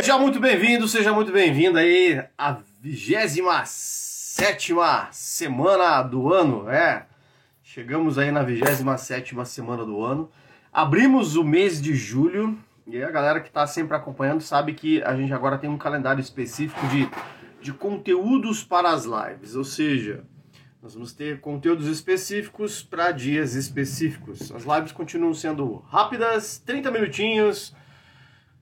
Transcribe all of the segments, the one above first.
Seja muito bem-vindo, seja muito bem-vindo aí à 27 semana do ano, é. Chegamos aí na 27 semana do ano. Abrimos o mês de julho e a galera que está sempre acompanhando sabe que a gente agora tem um calendário específico de, de conteúdos para as lives, ou seja, nós vamos ter conteúdos específicos para dias específicos. As lives continuam sendo rápidas, 30 minutinhos.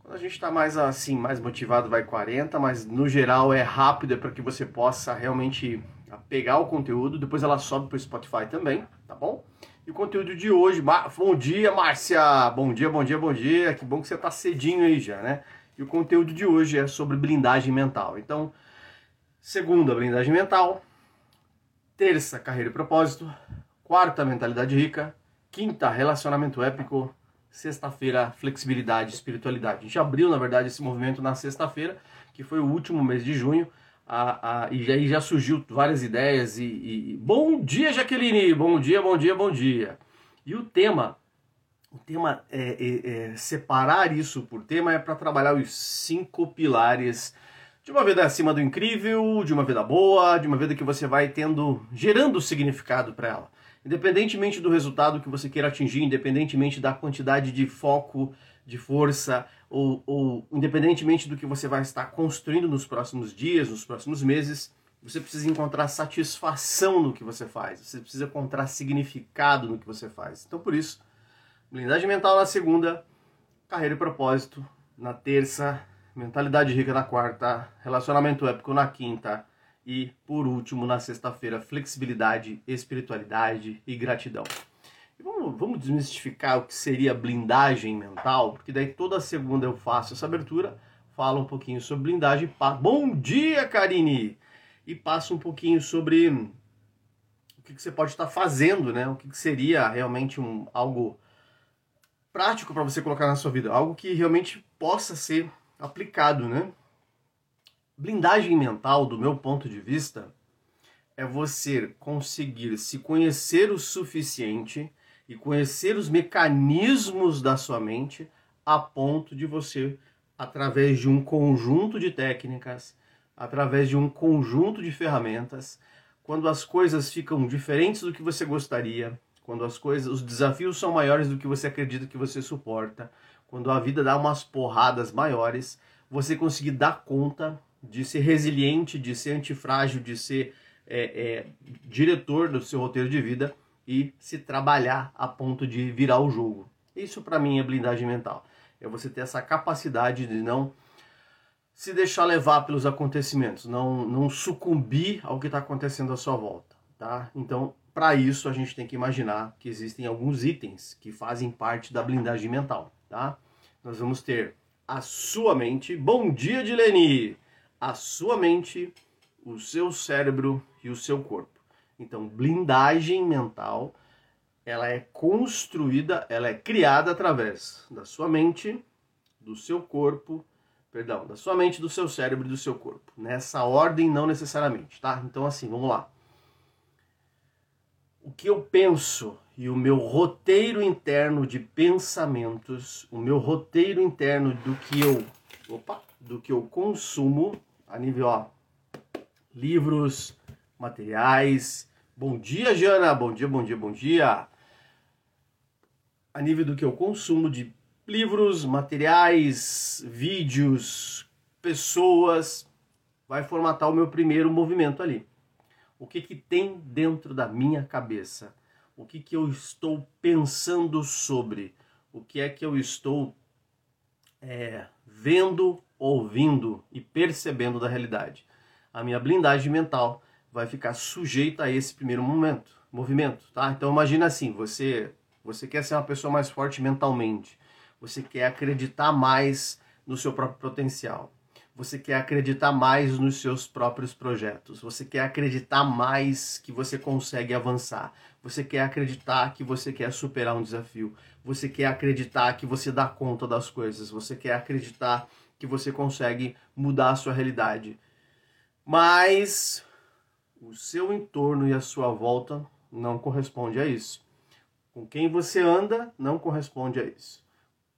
Quando a gente está mais assim, mais motivado, vai 40, mas no geral é rápido, é para que você possa realmente pegar o conteúdo. Depois ela sobe para o Spotify também, tá bom? E o conteúdo de hoje, bom dia, Márcia! Bom dia, bom dia, bom dia. Que bom que você está cedinho aí já, né? E o conteúdo de hoje é sobre blindagem mental. Então, segunda, blindagem mental terça, carreira e propósito, quarta, mentalidade rica, quinta, relacionamento épico, sexta-feira, flexibilidade, espiritualidade. A gente abriu, na verdade, esse movimento na sexta-feira, que foi o último mês de junho, a, a, e aí já surgiu várias ideias e, e, bom dia Jaqueline, bom dia, bom dia, bom dia. E o tema, o tema é, é, é separar isso por tema é para trabalhar os cinco pilares de uma vida acima do incrível, de uma vida boa, de uma vida que você vai tendo, gerando significado para ela. Independentemente do resultado que você queira atingir, independentemente da quantidade de foco, de força, ou, ou independentemente do que você vai estar construindo nos próximos dias, nos próximos meses, você precisa encontrar satisfação no que você faz, você precisa encontrar significado no que você faz. Então, por isso, blindagem mental na segunda, carreira e propósito na terça, Mentalidade rica na quarta, relacionamento épico na quinta e, por último, na sexta-feira, flexibilidade, espiritualidade e gratidão. E vamos, vamos desmistificar o que seria blindagem mental, porque daí toda segunda eu faço essa abertura, falo um pouquinho sobre blindagem. Bom dia, Karine! E passo um pouquinho sobre o que, que você pode estar fazendo, né? O que, que seria realmente um, algo prático para você colocar na sua vida, algo que realmente possa ser aplicado, né? Blindagem mental, do meu ponto de vista, é você conseguir se conhecer o suficiente e conhecer os mecanismos da sua mente a ponto de você, através de um conjunto de técnicas, através de um conjunto de ferramentas, quando as coisas ficam diferentes do que você gostaria, quando as coisas, os desafios são maiores do que você acredita que você suporta, quando a vida dá umas porradas maiores, você conseguir dar conta de ser resiliente, de ser antifrágil, de ser é, é, diretor do seu roteiro de vida e se trabalhar a ponto de virar o jogo. Isso para mim é blindagem mental. É você ter essa capacidade de não se deixar levar pelos acontecimentos, não, não sucumbir ao que está acontecendo à sua volta, tá? Então, para isso a gente tem que imaginar que existem alguns itens que fazem parte da blindagem mental tá? Nós vamos ter a sua mente. Bom dia, Dileni! A sua mente, o seu cérebro e o seu corpo. Então, blindagem mental, ela é construída, ela é criada através da sua mente, do seu corpo, perdão, da sua mente, do seu cérebro e do seu corpo. Nessa ordem, não necessariamente, tá? Então, assim, vamos lá. O que eu penso e o meu roteiro interno de pensamentos, o meu roteiro interno do que eu, opa, do que eu consumo a nível ó, livros, materiais. Bom dia, Jana. Bom dia, bom dia, bom dia. A nível do que eu consumo de livros, materiais, vídeos, pessoas, vai formatar o meu primeiro movimento ali. O que que tem dentro da minha cabeça? o que, que eu estou pensando sobre, o que é que eu estou é, vendo, ouvindo e percebendo da realidade. A minha blindagem mental vai ficar sujeita a esse primeiro momento, movimento, tá? Então imagina assim, você você quer ser uma pessoa mais forte mentalmente, você quer acreditar mais no seu próprio potencial. Você quer acreditar mais nos seus próprios projetos. Você quer acreditar mais que você consegue avançar. Você quer acreditar que você quer superar um desafio. Você quer acreditar que você dá conta das coisas. Você quer acreditar que você consegue mudar a sua realidade. Mas o seu entorno e a sua volta não corresponde a isso. Com quem você anda não corresponde a isso.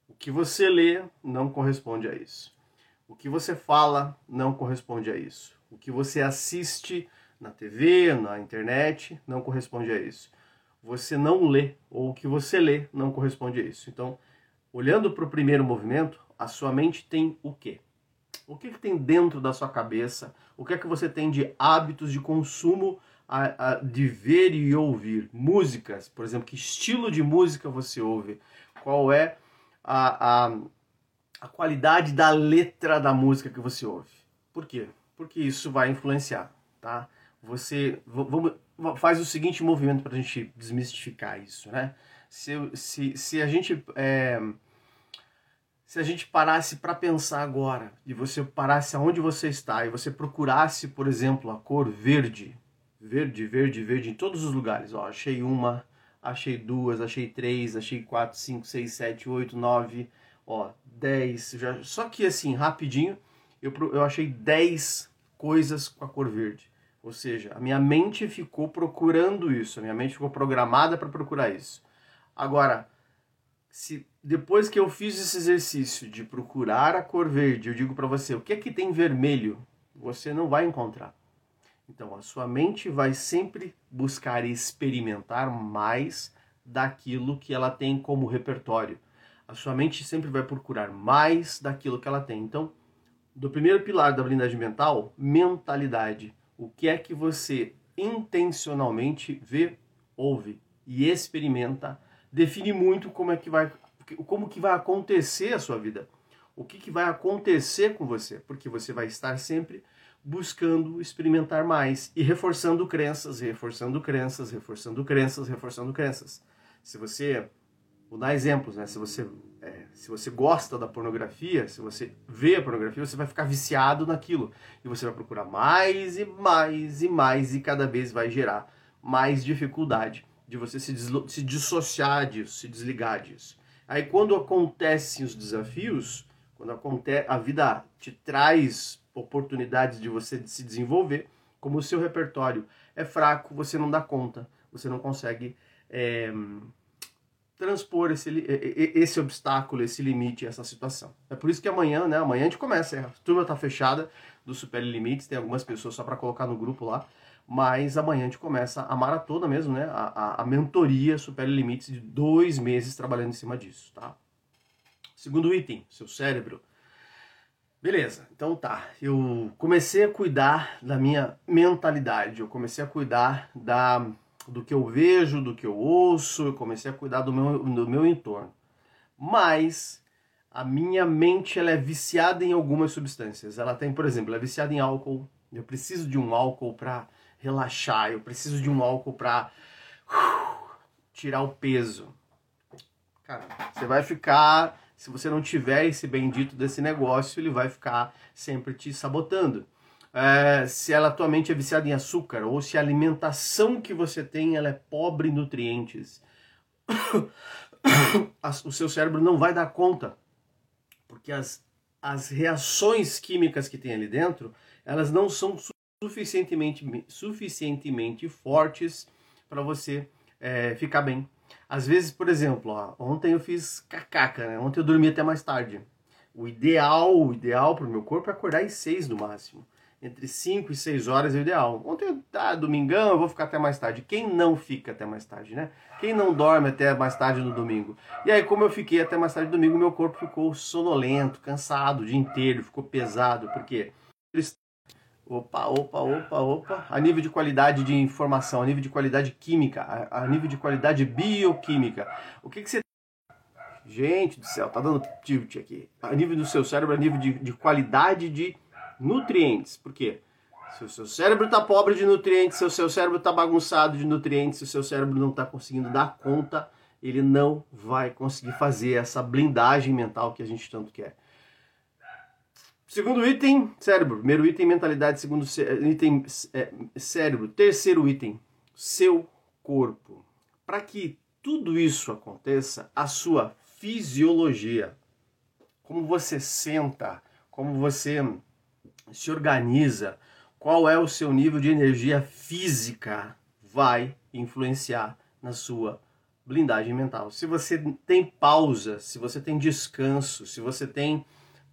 O que você lê não corresponde a isso O que você fala não corresponde a isso. O que você assiste na TV, na internet, não corresponde a isso. Você não lê, ou o que você lê não corresponde a isso. Então, olhando para o primeiro movimento, a sua mente tem o quê? O que, que tem dentro da sua cabeça? O que é que você tem de hábitos de consumo a, a, de ver e ouvir? Músicas, por exemplo, que estilo de música você ouve? Qual é a, a, a qualidade da letra da música que você ouve? Por quê? Porque isso vai influenciar, tá? Você vamos, faz o seguinte movimento para a gente desmistificar isso, né? Se, se, se a gente é, se a gente parasse para pensar agora e você parasse aonde você está e você procurasse, por exemplo, a cor verde, verde, verde, verde em todos os lugares, ó, achei uma, achei duas, achei três, achei quatro, cinco, seis, sete, oito, nove, ó, dez, já, só que assim rapidinho eu, eu achei dez coisas com a cor verde, ou seja, a minha mente ficou procurando isso, a minha mente ficou programada para procurar isso. Agora se depois que eu fiz esse exercício de procurar a cor verde, eu digo para você, o que é que tem vermelho? Você não vai encontrar. Então, a sua mente vai sempre buscar experimentar mais daquilo que ela tem como repertório. A sua mente sempre vai procurar mais daquilo que ela tem. Então, do primeiro pilar da blindagem mental, mentalidade. O que é que você intencionalmente vê, ouve e experimenta define muito como é que vai como que vai acontecer a sua vida. O que, que vai acontecer com você, porque você vai estar sempre buscando experimentar mais e reforçando crenças, reforçando crenças, reforçando crenças, reforçando crenças. Se você, vou dar exemplos, né? Se você, é, se você gosta da pornografia, se você vê a pornografia, você vai ficar viciado naquilo e você vai procurar mais e mais e mais e cada vez vai gerar mais dificuldade de você se, se dissociar disso, se desligar disso. Aí quando acontecem os desafios, quando acontece, a vida te traz oportunidades de você se desenvolver, como o seu repertório é fraco, você não dá conta, você não consegue é, transpor esse, esse obstáculo, esse limite, essa situação. É por isso que amanhã, né? Amanhã a gente começa. A turma está fechada do Super Limites, tem algumas pessoas só para colocar no grupo lá mas amanhã a gente começa a maratona mesmo, né? A, a, a mentoria Supere Limites de dois meses trabalhando em cima disso, tá? Segundo item, seu cérebro. Beleza, então tá. Eu comecei a cuidar da minha mentalidade, eu comecei a cuidar da, do que eu vejo, do que eu ouço, eu comecei a cuidar do meu, do meu entorno. Mas a minha mente ela é viciada em algumas substâncias. Ela tem, por exemplo, é viciada em álcool. Eu preciso de um álcool para relaxar, eu preciso de um álcool para tirar o peso. Cara, você vai ficar, se você não tiver esse bendito desse negócio, ele vai ficar sempre te sabotando. É, se ela atualmente é viciada em açúcar ou se a alimentação que você tem ela é pobre em nutrientes, o seu cérebro não vai dar conta, porque as, as reações químicas que tem ali dentro, elas não são suficientemente, suficientemente fortes para você é, ficar bem. Às vezes, por exemplo, ó, ontem eu fiz cacaca, né? Ontem eu dormi até mais tarde. O ideal, o ideal para o meu corpo é acordar às 6 no máximo. Entre 5 e 6 horas é o ideal. Ontem, tá, domingão, eu vou ficar até mais tarde. Quem não fica até mais tarde, né? Quem não dorme até mais tarde no domingo? E aí, como eu fiquei até mais tarde no domingo, meu corpo ficou sonolento, cansado o dia inteiro, ficou pesado, porque Opa, opa, opa, opa. A nível de qualidade de informação, a nível de qualidade química, a, nível de qualidade bioquímica. O que, que você. Gente do céu, tá dando tilt aqui. A nível do seu cérebro, a nível de, de qualidade de nutrientes. Por quê? Se o seu cérebro está pobre de nutrientes, se o seu cérebro está bagunçado de nutrientes, se o seu cérebro não está conseguindo dar conta, ele não vai conseguir fazer essa blindagem mental que a gente tanto quer. Segundo item, cérebro. Primeiro item, mentalidade. Segundo item, é, cérebro. Terceiro item, seu corpo. Para que tudo isso aconteça, a sua fisiologia. Como você senta, como você se organiza, qual é o seu nível de energia física, vai influenciar na sua blindagem mental. Se você tem pausa, se você tem descanso, se você tem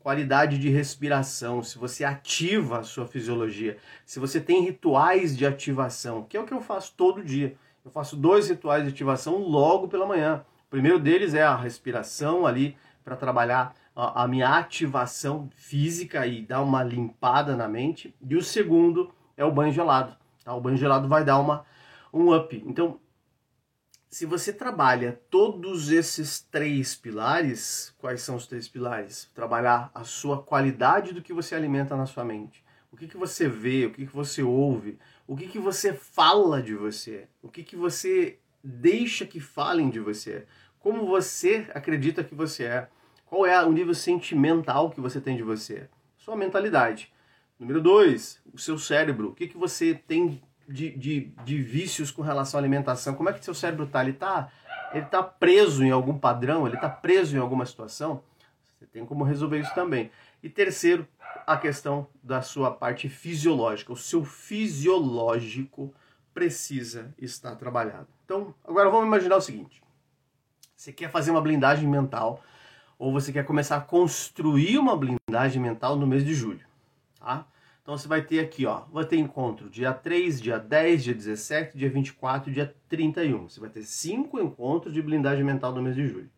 qualidade de respiração, se você ativa a sua fisiologia, se você tem rituais de ativação, que é o que eu faço todo dia. Eu faço dois rituais de ativação logo pela manhã. O primeiro deles é a respiração ali para trabalhar a, a, minha ativação física e dar uma limpada na mente. E o segundo é o banho gelado. Tá? O banho gelado vai dar uma, um up. Então, se você trabalha todos esses três pilares, quais são os três pilares? Trabalhar a sua qualidade do que você alimenta na sua mente. O que, que você vê, o que, que você ouve, o que, que você fala de você, o que, que você deixa que falem de você, como você acredita que você é, qual é o nível sentimental que você tem de você, sua mentalidade. Número dois, o seu cérebro, o que, que você tem de, de, de vícios com relação à alimentação, como é que seu cérebro está? Ele está ele tá preso em algum padrão, ele está preso em alguma situação? Você tem como resolver isso também. E terceiro, a questão da sua parte fisiológica. O seu fisiológico precisa estar trabalhado. Então, agora vamos imaginar o seguinte: você quer fazer uma blindagem mental ou você quer começar a construir uma blindagem mental no mês de julho, tá? Então você vai ter aqui, ó, vai ter encontro dia 3, dia 10, dia 17, dia 24, dia 31. Você vai ter cinco encontros de blindagem mental no mês de julho.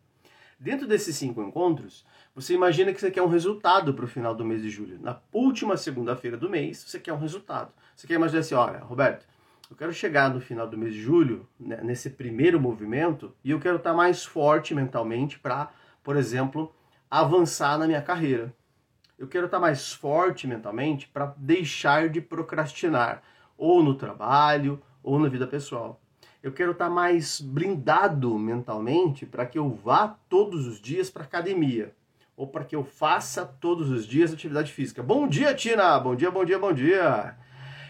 Dentro desses cinco encontros, você imagina que você quer um resultado para o final do mês de julho. Na última segunda-feira do mês, você quer um resultado. Você quer imaginar assim, olha, Roberto, eu quero chegar no final do mês de julho, né, nesse primeiro movimento, e eu quero estar mais forte mentalmente para, por exemplo, avançar na minha carreira eu quero estar mais forte mentalmente para deixar de procrastinar, ou no trabalho, ou na vida pessoal. Eu quero estar mais blindado mentalmente para que eu vá todos os dias para academia, ou para que eu faça todos os dias atividade física. Bom dia, Tina! Bom dia, bom dia, bom dia!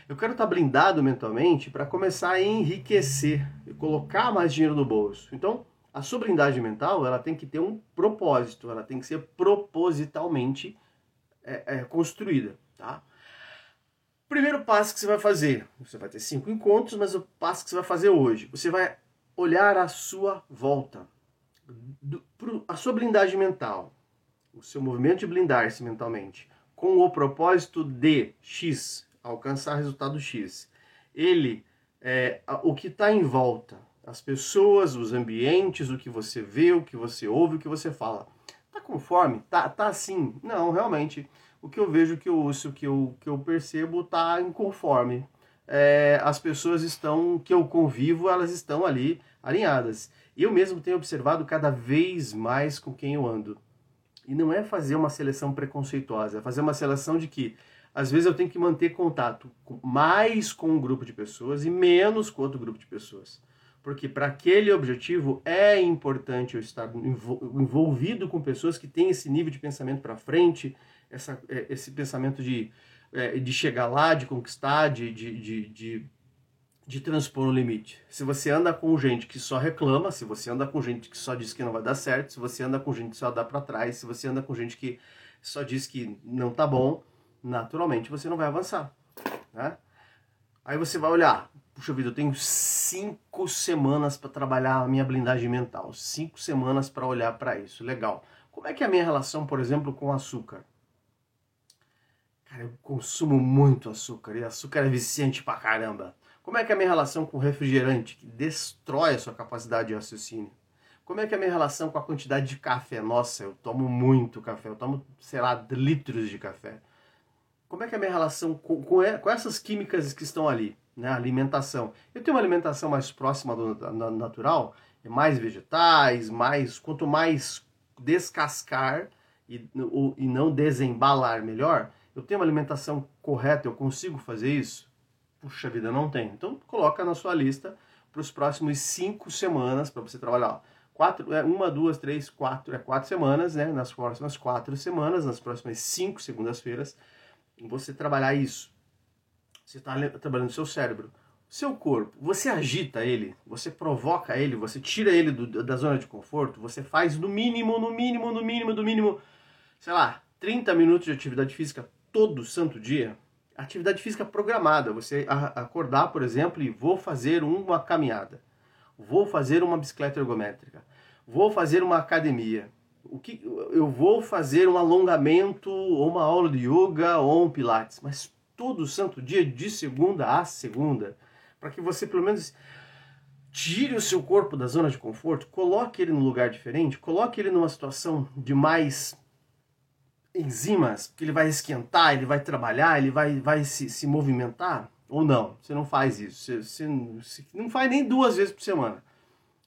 Eu quero estar blindado mentalmente para começar a enriquecer e colocar mais dinheiro no bolso. Então, a sua blindagem mental, ela tem que ter um propósito, ela tem que ser propositalmente é, é, construída, tá? Primeiro passo que você vai fazer, você vai ter cinco encontros, mas o passo que você vai fazer hoje, você vai olhar a sua volta, do, pro, a sua blindagem mental, o seu movimento de blindar-se mentalmente, com o propósito de X, alcançar resultado X. Ele, é, o que está em volta, as pessoas, os ambientes, o que você vê, o que você ouve, o que você fala Tá conforme? Tá, tá assim? Não, realmente. O que eu vejo, que eu ouço, que eu, que eu percebo, tá inconforme. É, as pessoas estão, que eu convivo, elas estão ali alinhadas. Eu mesmo tenho observado cada vez mais com quem eu ando. E não é fazer uma seleção preconceituosa, é fazer uma seleção de que às vezes eu tenho que manter contato mais com um grupo de pessoas e menos com outro grupo de pessoas porque para aquele objetivo é importante eu estar envolvido com pessoas que têm esse nível de pensamento para frente, essa, é, esse pensamento de, é, de chegar lá, de conquistar, de, de, de, de, transpor o limite. Se você anda com gente que só reclama, se você anda com gente que só diz que não vai dar certo, se você anda com gente que só dá para trás, se você anda com gente que só diz que não tá bom, naturalmente você não vai avançar. Né? Aí você vai olhar, puxa vida, eu tenho cinco semanas para trabalhar a minha blindagem mental, cinco semanas para olhar para isso. Legal. Como é que é a minha relação, por exemplo, com açúcar? Cara, eu consumo muito açúcar e açúcar é viciante pra caramba. Como é que é a minha relação com refrigerante, que destrói a sua capacidade de raciocínio? Como é que é a minha relação com a quantidade de café? Nossa, eu tomo muito café, eu tomo, sei lá, litros de café. Como é que é a minha relação com, com, com essas químicas que estão ali? Né? Alimentação. Eu tenho uma alimentação mais próxima do, do natural, é mais vegetais, mais quanto mais descascar e, o, e não desembalar melhor, eu tenho uma alimentação correta, eu consigo fazer isso? Puxa vida, não tenho. Então coloca na sua lista para os próximos cinco semanas para você trabalhar. Quatro, é, uma, duas, três, quatro, é quatro semanas, né? Nas próximas quatro semanas, nas próximas cinco segundas-feiras, você trabalhar isso. Você está trabalhando o seu cérebro. Seu corpo, você agita ele, você provoca ele, você tira ele do, da zona de conforto, você faz no mínimo, no mínimo, no mínimo, no mínimo, sei lá, 30 minutos de atividade física todo santo dia. Atividade física programada, você acordar, por exemplo, e vou fazer uma caminhada, vou fazer uma bicicleta ergométrica, vou fazer uma academia, o que eu vou fazer um alongamento ou uma aula de yoga ou um pilates, mas todo santo dia de segunda a segunda, para que você pelo menos tire o seu corpo da zona de conforto, coloque ele num lugar diferente, coloque ele numa situação de mais enzimas, que ele vai esquentar, ele vai trabalhar, ele vai, vai se, se movimentar, ou não, você não faz isso, você, você, você não faz nem duas vezes por semana.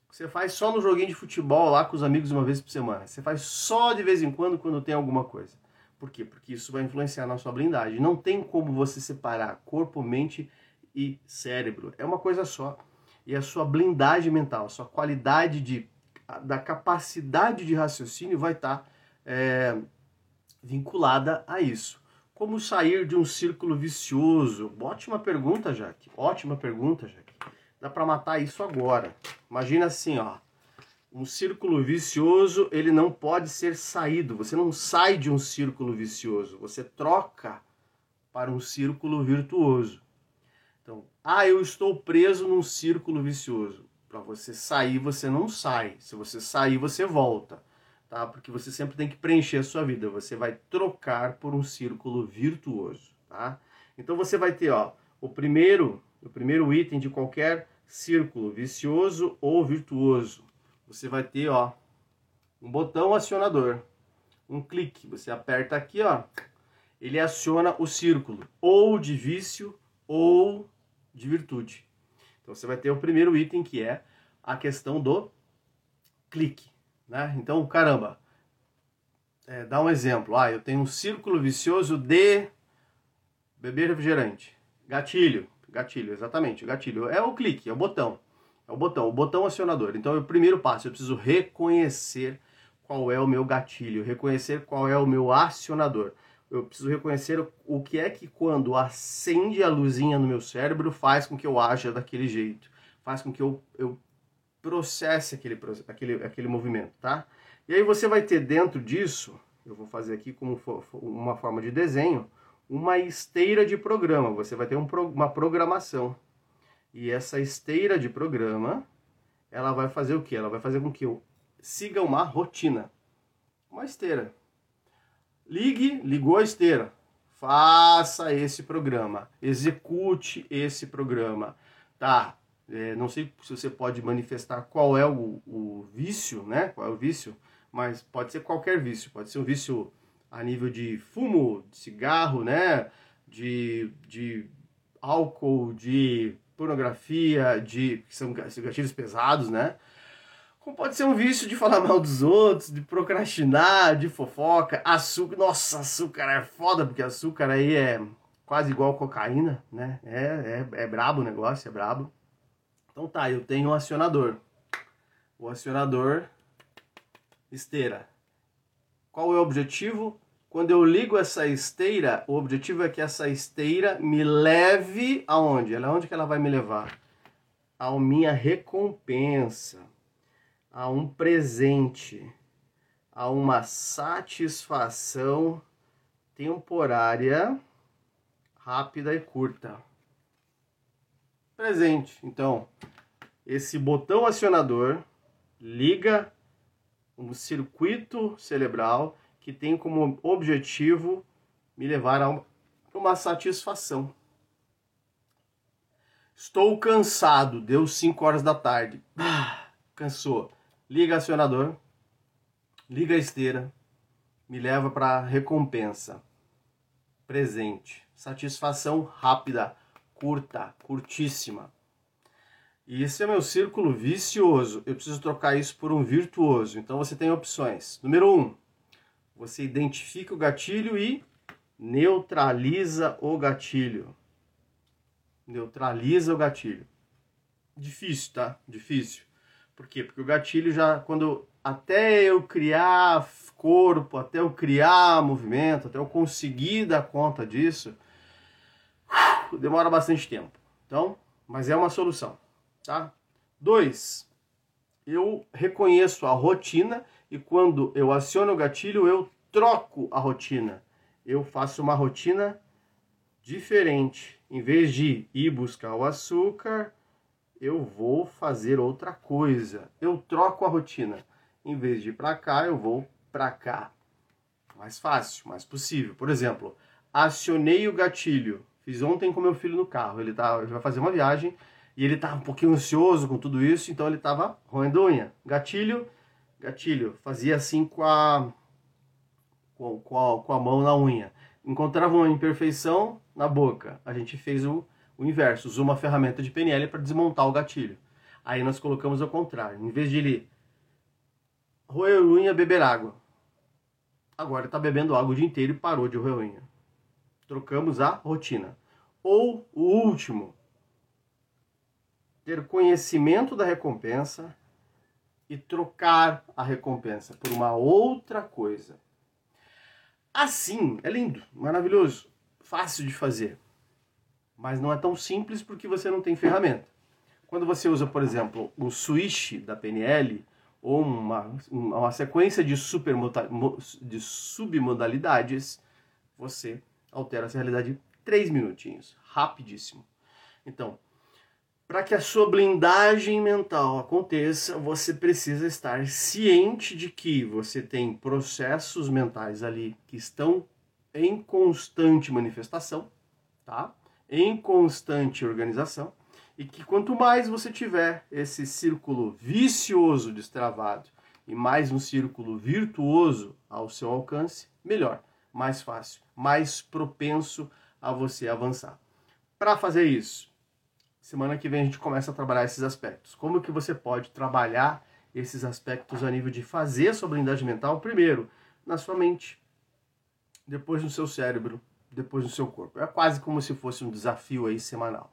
Você faz só no joguinho de futebol lá com os amigos uma vez por semana. Você faz só de vez em quando quando tem alguma coisa. Por quê? Porque isso vai influenciar na sua blindagem. Não tem como você separar corpo, mente e cérebro. É uma coisa só. E a sua blindagem mental, a sua qualidade de, da capacidade de raciocínio vai estar tá, é, vinculada a isso. Como sair de um círculo vicioso? Ótima pergunta, Jaque. Ótima pergunta, Jaque. Dá para matar isso agora. Imagina assim, ó. Um círculo vicioso, ele não pode ser saído. Você não sai de um círculo vicioso. Você troca para um círculo virtuoso. Então, ah, eu estou preso num círculo vicioso. Para você sair, você não sai. Se você sair, você volta tá? Porque você sempre tem que preencher a sua vida. Você vai trocar por um círculo virtuoso, tá? Então você vai ter, ó, o primeiro, o primeiro item de qualquer círculo, vicioso ou virtuoso. Você vai ter, ó, um botão acionador, um clique. Você aperta aqui, ó, ele aciona o círculo, ou de vício ou de virtude. Então você vai ter o primeiro item que é a questão do clique. Né? Então, caramba, é, dá um exemplo. Ah, eu tenho um círculo vicioso de beber refrigerante. Gatilho, gatilho, exatamente, gatilho. É o clique, é o botão. É o botão, o botão acionador. Então, é o primeiro passo, eu preciso reconhecer qual é o meu gatilho, reconhecer qual é o meu acionador. Eu preciso reconhecer o que é que quando acende a luzinha no meu cérebro faz com que eu haja daquele jeito, faz com que eu, eu processe aquele, aquele, aquele movimento, tá? E aí você vai ter dentro disso, eu vou fazer aqui como uma forma de desenho, uma esteira de programa. Você vai ter um, uma programação. E essa esteira de programa, ela vai fazer o que? Ela vai fazer com que eu siga uma rotina. Uma esteira. Ligue, ligou a esteira. Faça esse programa. Execute esse programa. Tá, é, não sei se você pode manifestar qual é o, o, vício, né? Qual é o vício, mas pode ser qualquer vício. Pode ser um vício a nível de fumo, de cigarro, né? De, de álcool, de pornografia, de que são gatilhos pesados, né? Como pode ser um vício de falar mal dos outros, de procrastinar, de fofoca, açúcar. Nossa, açúcar é foda, porque açúcar aí é quase igual cocaína, né? É, é, é brabo o negócio, é brabo. Então tá, eu tenho um acionador. O acionador esteira. Qual é o objetivo? Quando eu ligo essa esteira, o objetivo é que essa esteira me leve aonde? Ela onde que ela vai me levar? A minha recompensa, a um presente, a uma satisfação temporária, rápida e curta presente. Então, esse botão acionador liga um circuito cerebral que tem como objetivo me levar a uma satisfação. Estou cansado, deu 5 horas da tarde. Ah, cansou. Liga acionador, liga a esteira, me leva para recompensa. Presente, satisfação rápida curta, curtíssima. E esse é meu círculo vicioso. Eu preciso trocar isso por um virtuoso. Então você tem opções. Número um, você identifica o gatilho e neutraliza o gatilho. Neutraliza o gatilho. Difícil, tá? Difícil. Por quê? Porque o gatilho já, quando até eu criar corpo, até eu criar movimento, até eu conseguir dar conta disso, demora bastante tempo. Então, mas é uma solução, tá? Dois, eu reconheço a rotina e quando eu aciono o gatilho, eu troco a rotina. Eu faço uma rotina diferente. Em vez de ir buscar o açúcar, eu vou fazer outra coisa. Eu troco a rotina. Em vez de ir para cá, eu vou para cá. Mais fácil, mais possível. Por exemplo, acionei o gatilho. Fiz ontem com meu filho no carro. Ele, tá, ele vai fazer uma viagem e ele tá um pouquinho ansioso com tudo isso, então ele tava roendo unha. Gatilho, gatilho. Fazia assim com a, com, a, com a mão na unha. Encontrava uma imperfeição na boca. A gente fez o, o inverso. Usou uma ferramenta de PNL para desmontar o gatilho. Aí nós colocamos ao contrário. Em vez de ele roer unha, beber água. Agora está bebendo água o dia inteiro e parou de roer unha. Trocamos a rotina. Ou o último, ter conhecimento da recompensa e trocar a recompensa por uma outra coisa. Assim, é lindo, maravilhoso, fácil de fazer. Mas não é tão simples porque você não tem ferramenta. Quando você usa, por exemplo, o switch da PNL ou uma, uma sequência de, de submodalidades, você altera essa realidade três minutinhos, rapidíssimo. Então, para que a sua blindagem mental aconteça, você precisa estar ciente de que você tem processos mentais ali que estão em constante manifestação, tá? Em constante organização e que quanto mais você tiver esse círculo vicioso destravado e mais um círculo virtuoso ao seu alcance, melhor, mais fácil, mais propenso a você avançar. Para fazer isso, semana que vem a gente começa a trabalhar esses aspectos. Como que você pode trabalhar esses aspectos a nível de fazer sua blindagem mental primeiro na sua mente, depois no seu cérebro, depois no seu corpo. É quase como se fosse um desafio aí semanal.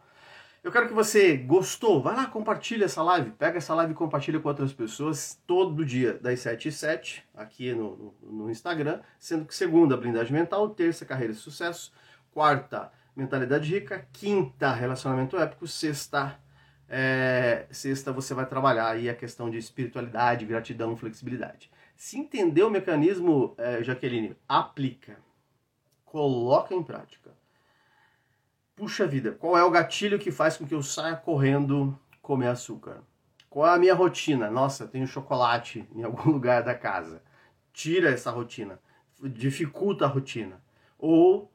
Eu quero que você gostou, vai lá, compartilha essa live, pega essa live e compartilha com outras pessoas todo dia, das 7 e 7, aqui no, no, no Instagram, sendo que segunda, blindagem mental, terça, carreira de sucesso, quarta, mentalidade rica, quinta, relacionamento épico, sexta, é, sexta você vai trabalhar aí a questão de espiritualidade, gratidão, flexibilidade. Se entender o mecanismo, é, Jaqueline, aplica, coloca em prática puxa vida, qual é o gatilho que faz com que eu saia correndo comer açúcar? Qual é a minha rotina? Nossa, tenho chocolate em algum lugar da casa. Tira essa rotina, dificulta a rotina. Ou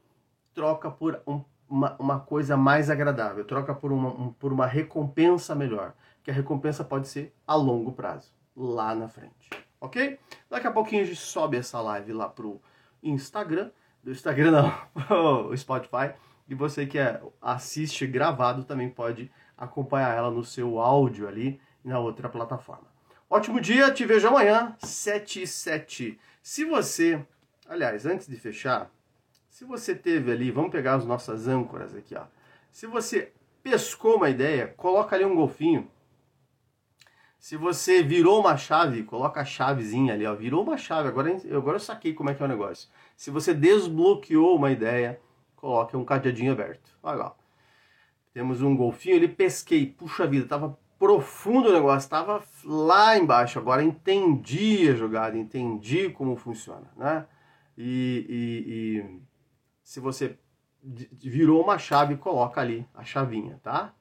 troca por um, uma, uma, coisa mais agradável, troca por uma, um, por uma recompensa melhor. Que a recompensa pode ser a longo prazo, lá na frente. Ok? Daqui a pouquinho a gente sobe essa live lá pro Instagram. Do Instagram não, o Spotify e você que é, assiste gravado também pode acompanhar ela no seu áudio ali na outra plataforma. Ótimo dia, te vejo amanhã, 7 e 7. Se você, aliás, antes de fechar, se você teve ali, vamos pegar as nossas âncoras aqui, ó. Se você pescou uma ideia, coloca ali um golfinho. Se você virou uma chave, coloca a chavezinha ali, ó. Virou uma chave, agora, agora eu saquei como é que é o negócio. Se você desbloqueou uma ideia, coloque um cadeadinho aberto. Olha lá. Temos um golfinho, ele pesquei. Puxa vida, tava profundo o negócio, tava lá embaixo. Agora entendi a jogada, entendi como funciona, né? E, e, e se você virou uma chave, coloca ali a chavinha, tá?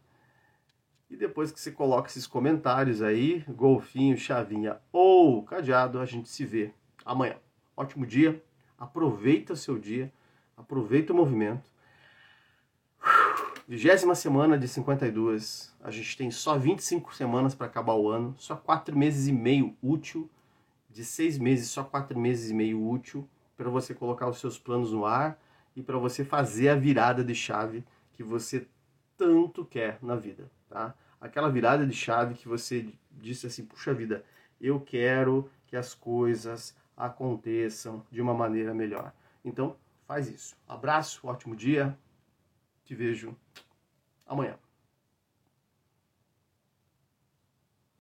E depois que você coloca esses comentários aí, golfinho, chavinha ou cadeado, a gente se vê amanhã. Ótimo dia, aproveita o seu dia. Aproveita o movimento. Vigésima semana de 52. A gente tem só 25 semanas para acabar o ano. Só 4 meses e meio útil. De 6 meses, só 4 meses e meio útil para você colocar os seus planos no ar e para você fazer a virada de chave que você tanto quer na vida, tá? Aquela virada de chave que você disse assim, puxa vida, eu quero que as coisas aconteçam de uma maneira melhor. Então, faz isso. Abraço, ótimo dia. Te vejo amanhã.